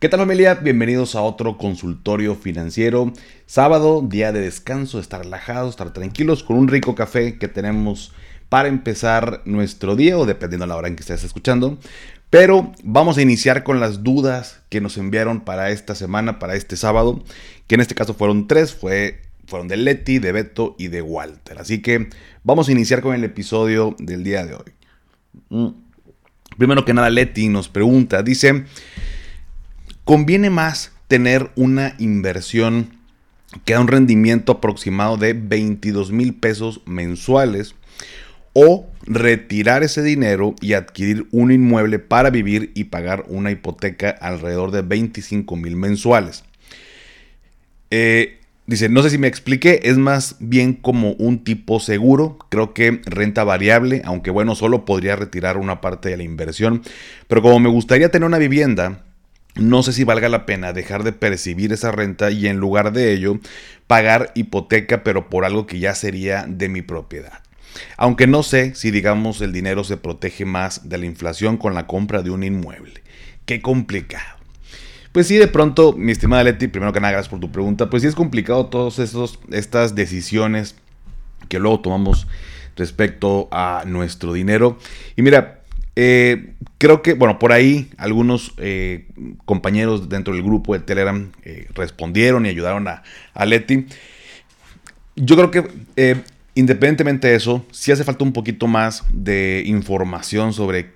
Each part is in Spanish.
¿Qué tal familia? Bienvenidos a otro consultorio financiero. Sábado, día de descanso, de estar relajados, estar tranquilos con un rico café que tenemos para empezar nuestro día o dependiendo de la hora en que estés escuchando. Pero vamos a iniciar con las dudas que nos enviaron para esta semana, para este sábado, que en este caso fueron tres, fue, fueron de Leti, de Beto y de Walter. Así que vamos a iniciar con el episodio del día de hoy. Mm. Primero que nada, Leti nos pregunta, dice... Conviene más tener una inversión que da un rendimiento aproximado de 22 mil pesos mensuales o retirar ese dinero y adquirir un inmueble para vivir y pagar una hipoteca alrededor de 25 mil mensuales. Eh, dice, no sé si me expliqué, es más bien como un tipo seguro, creo que renta variable, aunque bueno, solo podría retirar una parte de la inversión, pero como me gustaría tener una vivienda, no sé si valga la pena dejar de percibir esa renta y en lugar de ello pagar hipoteca pero por algo que ya sería de mi propiedad. Aunque no sé si digamos el dinero se protege más de la inflación con la compra de un inmueble. Qué complicado. Pues sí, de pronto, mi estimada Leti, primero que nada, gracias por tu pregunta. Pues sí es complicado todas estas decisiones que luego tomamos respecto a nuestro dinero. Y mira, eh, creo que, bueno, por ahí algunos eh, compañeros dentro del grupo de Telegram eh, respondieron y ayudaron a, Leti. Yo creo que, independientemente de eso, sí hace falta un poquito más de información sobre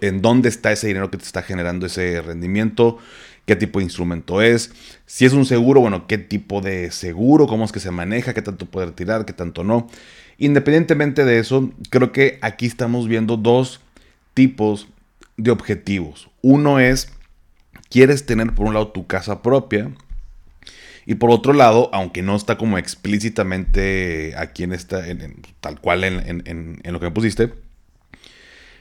en dónde está ese dinero que te está generando ese rendimiento, qué tipo de instrumento es, si es un seguro, bueno, qué tipo de seguro, cómo es que se maneja, qué tanto puede retirar, qué tanto no. Independientemente de eso, creo que aquí estamos viendo dos tipos de objetivos. Uno es, quieres tener por un lado tu casa propia y por otro lado, aunque no está como explícitamente aquí en esta, tal cual en, lo que me pusiste,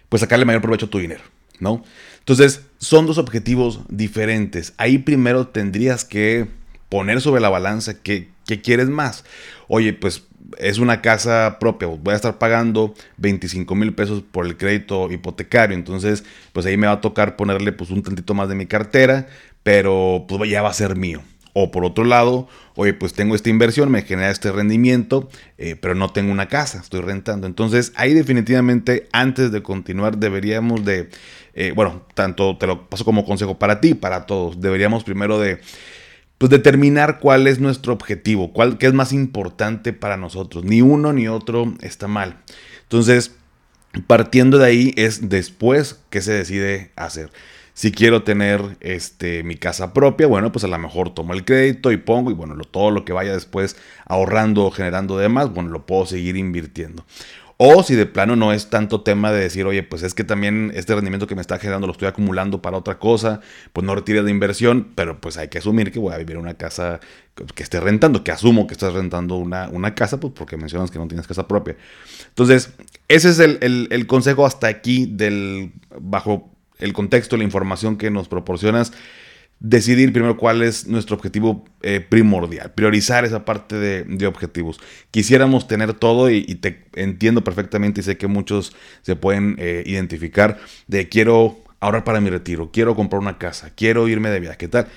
pues sacarle mayor provecho a tu dinero, ¿no? Entonces, son dos objetivos diferentes. Ahí primero tendrías que poner sobre la balanza qué, qué quieres más. Oye, pues es una casa propia, voy a estar pagando 25 mil pesos por el crédito hipotecario, entonces pues ahí me va a tocar ponerle pues un tantito más de mi cartera, pero pues ya va a ser mío. O por otro lado, oye, pues tengo esta inversión, me genera este rendimiento, eh, pero no tengo una casa, estoy rentando. Entonces ahí definitivamente antes de continuar deberíamos de, eh, bueno, tanto te lo paso como consejo para ti, para todos, deberíamos primero de pues determinar cuál es nuestro objetivo, cuál, qué es más importante para nosotros. Ni uno ni otro está mal. Entonces, partiendo de ahí es después que se decide hacer. Si quiero tener este, mi casa propia, bueno, pues a lo mejor tomo el crédito y pongo, y bueno, todo lo que vaya después ahorrando o generando demás, bueno, lo puedo seguir invirtiendo. O si de plano no es tanto tema de decir, oye, pues es que también este rendimiento que me está generando lo estoy acumulando para otra cosa, pues no retire de inversión, pero pues hay que asumir que voy a vivir en una casa que esté rentando, que asumo que estás rentando una, una casa, pues porque mencionas que no tienes casa propia. Entonces, ese es el, el consejo hasta aquí del, bajo el contexto, la información que nos proporcionas decidir primero cuál es nuestro objetivo eh, primordial, priorizar esa parte de, objetivos. Quisiéramos tener todo y, te entiendo perfectamente y sé que muchos se pueden eh, identificar de quiero ahorrar para mi retiro, quiero comprar una casa, quiero irme de viaje, ¿qué tal?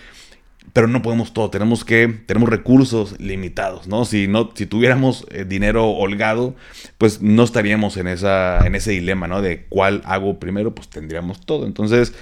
Pero no podemos todo, tenemos que, tenemos recursos limitados, ¿no? Si, no, si tuviéramos eh, dinero holgado, pues no estaríamos en, esa, en ese dilema, ¿no? De cuál hago primero, pues tendríamos todo. Entonces,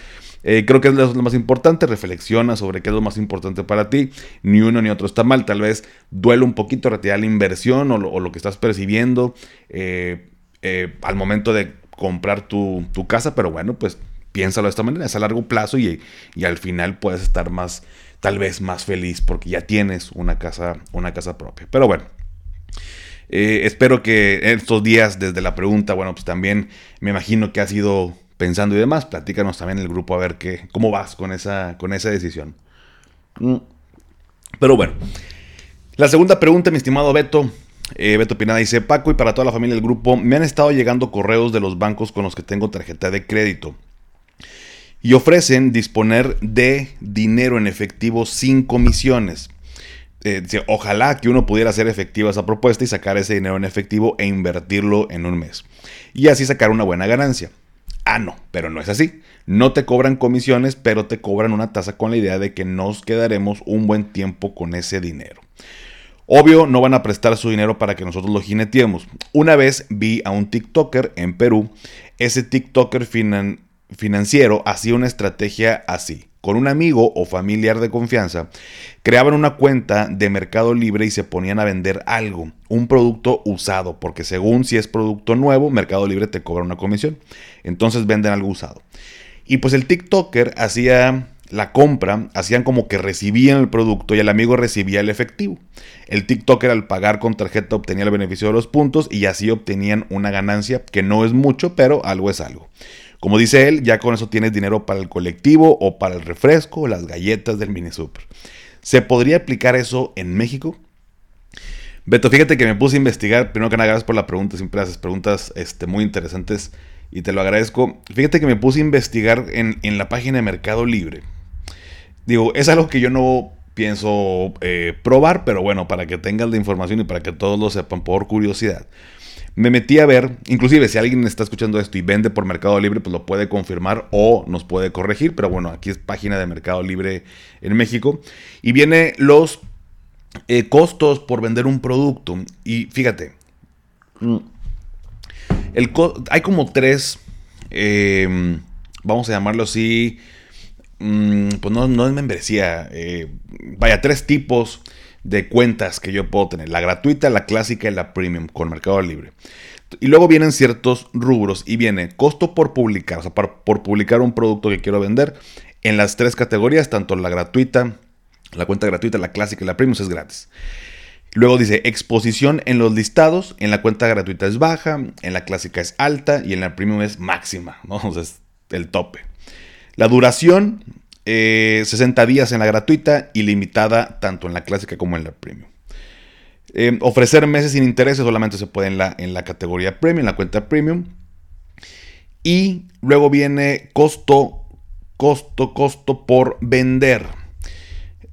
eh, creo que es lo más importante, reflexiona sobre qué es lo más importante para ti. Ni uno ni otro está mal, tal vez duele un poquito retirar la inversión o lo, que estás percibiendo eh, eh, al momento de comprar tu, casa, pero bueno, pues piénsalo de esta manera, es a largo plazo y, al final puedes estar más, tal vez más feliz porque ya tienes una casa, una casa propia. Pero bueno. espero que estos días desde la pregunta, bueno, pues también me imagino que ha sido pensando y demás. Platícanos también el grupo a ver qué, cómo vas con esa, con esa decisión. Mm. Pero bueno, la segunda pregunta, mi estimado Beto. Eh, Beto Pinada dice, Paco y para toda la familia del grupo, me han estado llegando correos de los bancos con los que tengo tarjeta de crédito. Y ofrecen disponer de dinero en efectivo sin comisiones. Eh, ojalá que uno pudiera hacer efectiva esa propuesta y sacar ese dinero en efectivo e invertirlo en un mes. Y así sacar una buena ganancia. Ah, no, pero no es así. No te cobran comisiones, pero te cobran una tasa con la idea de que nos quedaremos un buen tiempo con ese dinero. Obvio, no van a prestar su dinero para que nosotros lo jineteemos. Una vez vi a un TikToker en Perú. Ese TikToker financiero hacía una estrategia así con un amigo o familiar de confianza, creaban una cuenta de Mercado Libre y se ponían a vender algo, un producto usado, porque según si es producto nuevo, Mercado Libre te cobra una comisión. Entonces venden algo usado. Y pues el TikToker hacía la compra, hacían como que recibían el producto y el amigo recibía el efectivo. El TikToker al pagar con tarjeta obtenía el beneficio de los puntos y así obtenían una ganancia que no es mucho, pero algo es algo. Como dice él, ya con eso tienes dinero para el colectivo o para el refresco las galletas del mini super. ¿Se podría aplicar eso en México? Beto, fíjate que me puse a investigar. Primero que nada, gracias por la pregunta. Siempre haces preguntas este, muy interesantes y te lo agradezco. Fíjate que me puse a investigar en, la página de Mercado Libre. Digo, es algo que yo no pienso eh, probar, pero bueno, para que tengas la información y para que todos lo sepan por curiosidad me metí a ver, inclusive si alguien está escuchando esto y vende por Mercado Libre, pues lo puede confirmar o nos puede corregir, pero bueno, aquí es página de Mercado Libre en México. Y viene los eh, costos por vender un producto. Y fíjate, el hay como tres, em, vamos a llamarlo así, mm, pues no, no es membresía, eh, vaya, tres tipos de cuentas que yo puedo tener. La gratuita, la clásica y la premium con Mercado Libre. Y luego vienen ciertos rubros y viene costo por publicar, o sea, por, publicar un producto que quiero vender. En las tres categorías, tanto la gratuita, la cuenta gratuita, la clásica y la premium es gratis. Luego dice exposición en los listados. En la cuenta gratuita es baja, en la clásica es alta y en la premium es máxima, ¿no? O sea, es el tope. La duración 60 eh, días en la gratuita y limitada tanto en la clásica como en la premium. Eh, ofrecer meses sin intereses solamente se puede en la, en la categoría premium, en la cuenta premium. Y luego viene costo, costo, costo por vender.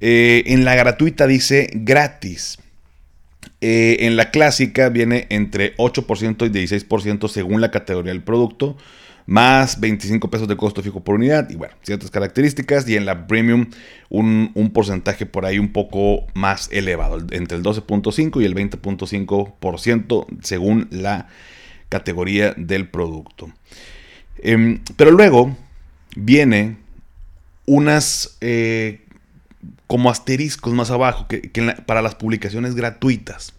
Eh, en la gratuita dice gratis. en la clásica viene entre 8% y 16% según la categoría del producto más 25 pesos de costo fijo por unidad y bueno, ciertas características. Y en la premium un, porcentaje por ahí un poco más elevado, entre el 12.5 y el 20.5% según la categoría del producto. Em, pero luego viene unas eh, como asteriscos más abajo que, para las publicaciones gratuitas.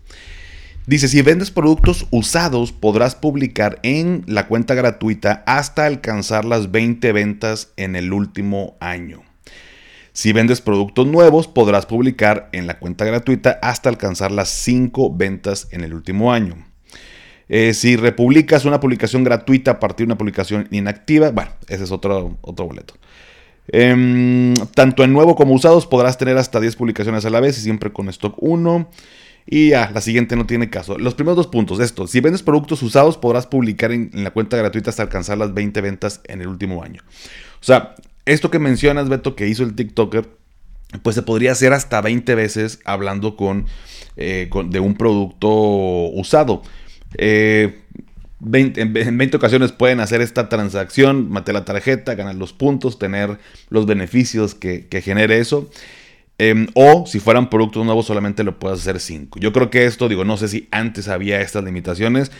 Dice, si vendes productos usados, podrás publicar en la cuenta gratuita hasta alcanzar las 20 ventas en el último año. Si vendes productos nuevos, podrás publicar en la cuenta gratuita hasta alcanzar las 5 ventas en el último año. Eh, si republicas una publicación gratuita a partir de una publicación inactiva, bueno, ese es otro, otro boleto. Em, tanto en nuevo como usados podrás tener hasta 10 publicaciones a la vez y siempre con stock 1. Y ya, la siguiente no tiene caso. Los primeros dos puntos, esto, si vendes productos usados podrás publicar en, la cuenta gratuita hasta alcanzar las 20 ventas en el último año. O sea, esto que mencionas, Beto, que hizo el TikToker, pues se podría hacer hasta 20 veces hablando eh, con, de un producto usado. Eh, en 20 ocasiones pueden hacer esta transacción, matar la tarjeta, ganar los puntos, tener los beneficios que, genere eso. Em, o si fueran productos nuevos solamente lo puedes hacer 5. Yo creo que esto, digo, no sé si antes había estas limitaciones.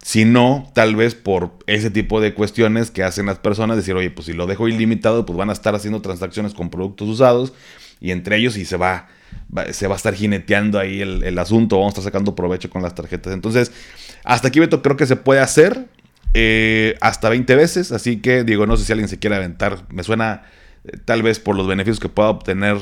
Si no, tal vez por ese tipo de cuestiones que hacen las personas, decir, oye, pues si lo dejo ilimitado, pues van a estar haciendo transacciones con productos usados y entre ellos y se va, se va a estar jineteando ahí el, asunto, vamos a estar sacando provecho con las tarjetas. Entonces, hasta aquí Beto creo que se puede hacer eh, hasta 20 veces, así que digo, no sé si alguien se quiere aventar, me suena eh, tal vez por los beneficios que pueda obtener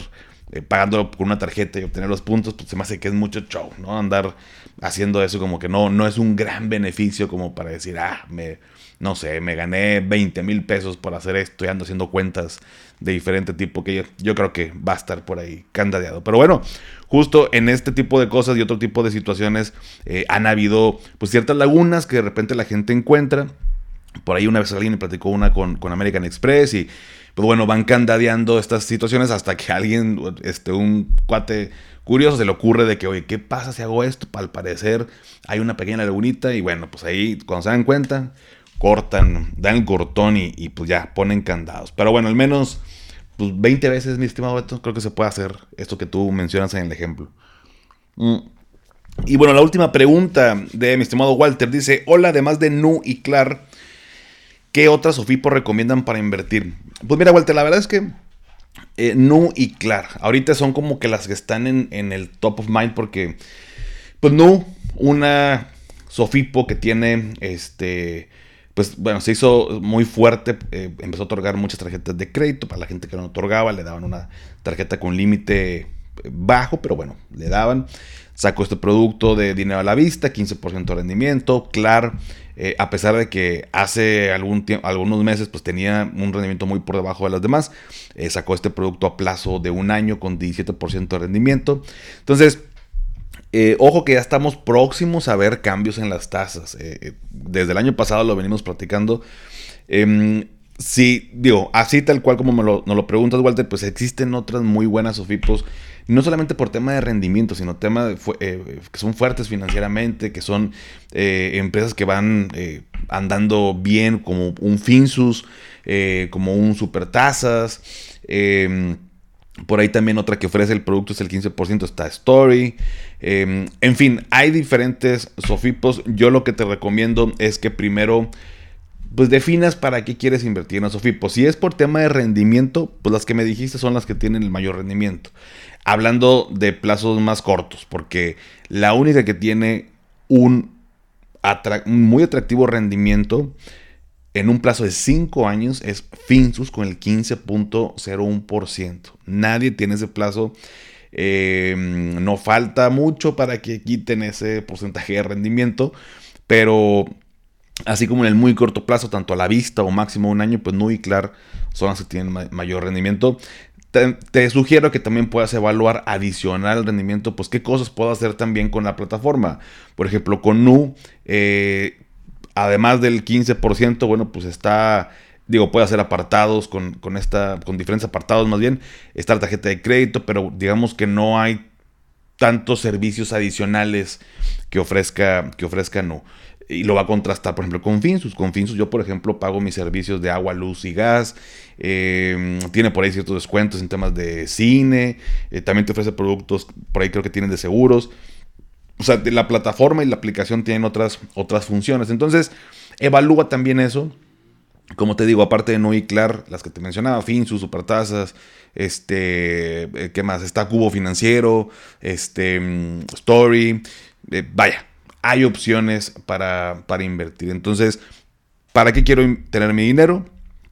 eh, con una tarjeta y obtener los puntos, pues se me hace que es mucho show, ¿no? Andar haciendo eso como que no, no es un gran beneficio como para decir, ah, me, no sé, me gané 20 mil pesos por hacer esto y ando haciendo cuentas de diferente tipo que yo, creo que va a estar por ahí candadeado. Pero bueno, justo en este tipo de cosas y otro tipo de situaciones eh, han habido pues ciertas lagunas que de repente la gente encuentra. Por ahí una vez alguien me platicó una con, con American Express y pues bueno, van candadeando estas situaciones hasta que alguien, este, un cuate curioso se le ocurre de que, oye, ¿qué pasa si hago esto? Al parecer hay una pequeña lagunita y bueno, pues ahí cuando se dan cuenta, cortan, dan el cortón y, pues ya ponen candados. Pero bueno, al menos pues 20 veces, mi estimado Beto, creo que se puede hacer esto que tú mencionas en el ejemplo. Mm. Y bueno, la última pregunta de mi estimado Walter dice, hola, además de Nu y Clar, ¿qué otras OFIPO recomiendan para invertir? Pues mira, Walter, la verdad es que eh, Nu y Clar, ahorita son como que las que están en, el top of mind porque, pues Nu, una Sofipo que tiene, este, pues bueno, se hizo muy fuerte, eh, empezó a otorgar muchas tarjetas de crédito para la gente que no otorgaba, le daban una tarjeta con límite bajo, pero bueno, le daban sacó este producto de dinero a la vista, 15% de rendimiento, claro, eh, a pesar de que hace algún algunos meses pues tenía un rendimiento muy por debajo de los demás, eh, sacó este producto a plazo de un año con 17% de rendimiento. Entonces, eh, ojo que ya estamos próximos a ver cambios en las tasas. desde el año pasado lo venimos platicando. Em, sí, digo, así tal cual como me lo, nos lo preguntas, Walter, pues existen otras muy buenas OFIPOS no solamente por tema de rendimiento, sino tema eh, que son fuertes financieramente, que son eh, empresas que van eh, andando bien, como un Finsus, como un Supertasas. Em, por ahí también otra que ofrece el producto es el 15%, está Story. Em, en fin, hay diferentes Sofipos. Yo lo que te recomiendo es que primero pues definas para qué quieres invertir en Sofipo. Si es por tema de rendimiento, pues las que me dijiste son las que tienen el mayor rendimiento hablando de plazos más cortos, porque la única que tiene un, muy atractivo rendimiento en un plazo de 5 años es Finsus con el 15.01%. Nadie tiene ese plazo. Eh, no falta mucho para que quiten ese porcentaje de rendimiento, pero así como en el muy corto plazo, tanto a la vista o máximo un año, pues claro son las que tienen mayor rendimiento te, sugiero que también puedas evaluar adicional al rendimiento, pues qué cosas puedo hacer también con la plataforma. Por ejemplo, con Nu, eh, además del 15%, bueno, pues está, digo, puede hacer apartados con, con, esta, con diferentes apartados más bien, está la tarjeta de crédito, pero digamos que no hay tantos servicios adicionales que ofrezca, que ofrezca Nu y lo va a contrastar, por ejemplo, con Finsus. Con Finsus yo, por ejemplo, pago mis servicios de agua, luz y gas. Em, tiene por ahí ciertos descuentos en temas de cine. Eh, también te ofrece productos, por ahí creo que tienen de seguros. O sea, la plataforma y la aplicación tienen otras, otras funciones. Entonces, evalúa también eso. Como te digo, aparte de no Clar, las que te mencionaba, Finsus, Supertasas, este, eh, ¿qué más? Está Cubo Financiero, este, mm, Story, eh, vaya, hay opciones para, invertir. Entonces, ¿para qué quiero tener mi dinero?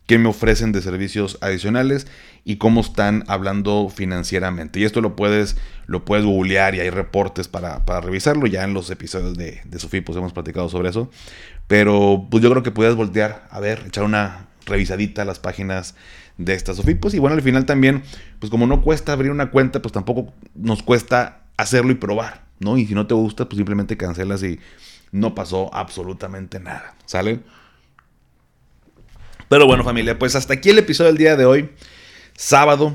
¿Qué me ofrecen de servicios adicionales? Y cómo están hablando financieramente. Y esto lo puedes, lo puedes googlear y hay reportes para, revisarlo. Ya en los episodios de, de Sofipos hemos platicado sobre eso. Pero pues yo creo que puedes voltear a ver, echar una revisadita a las páginas de estas Sofipos. Y bueno, al final también, pues como no cuesta abrir una cuenta, pues tampoco nos cuesta hacerlo y probar. ¿No? Y si no te gusta, pues simplemente cancelas y no pasó absolutamente nada, ¿sale? Pero bueno familia, pues hasta aquí el episodio del día de hoy, sábado.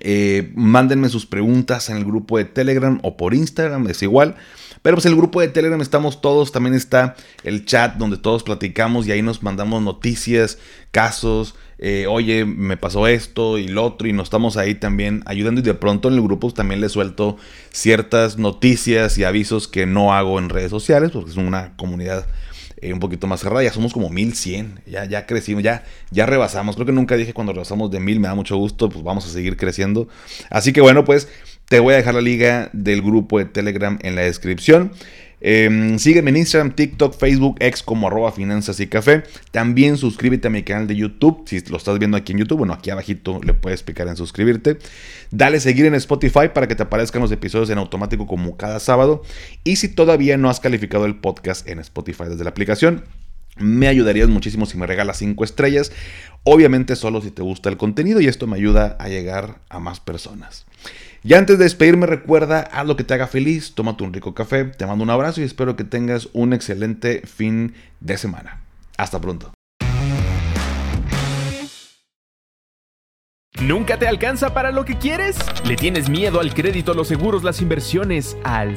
Eh, mándenme sus preguntas en el grupo de Telegram o por Instagram, es igual. Pero pues el grupo de Telegram estamos todos, también está el chat donde todos platicamos y ahí nos mandamos noticias, casos, eh, oye, me pasó esto y lo otro, y nos estamos ahí también ayudando. Y de pronto en el grupo también le suelto ciertas noticias y avisos que no hago en redes sociales, porque es una comunidad eh, un poquito más cerrada. Ya somos como 1100, ya, ya crecimos, ya, ya rebasamos. Creo que nunca dije cuando rebasamos de 1000, me da mucho gusto, pues vamos a seguir creciendo. Así que bueno, pues te voy a dejar la liga del grupo de Telegram en la descripción. Eh, sígueme en Instagram, TikTok, Facebook, X como arroba finanzas y café. También suscríbete a mi canal de YouTube. Si lo estás viendo aquí en YouTube, bueno, aquí abajito le puedes picar en suscribirte. Dale seguir en Spotify para que te aparezcan los episodios en automático como cada sábado. Y si todavía no has calificado el podcast en Spotify desde la aplicación, me ayudarías muchísimo si me regalas 5 estrellas. Obviamente solo si te gusta el contenido y esto me ayuda a llegar a más personas. Y antes de despedirme, recuerda, haz lo que te haga feliz, tómate un rico café, te mando un abrazo y espero que tengas un excelente fin de semana. Hasta pronto. ¿Nunca te alcanza para lo que quieres? ¿Le tienes miedo al crédito, los seguros, las inversiones, al?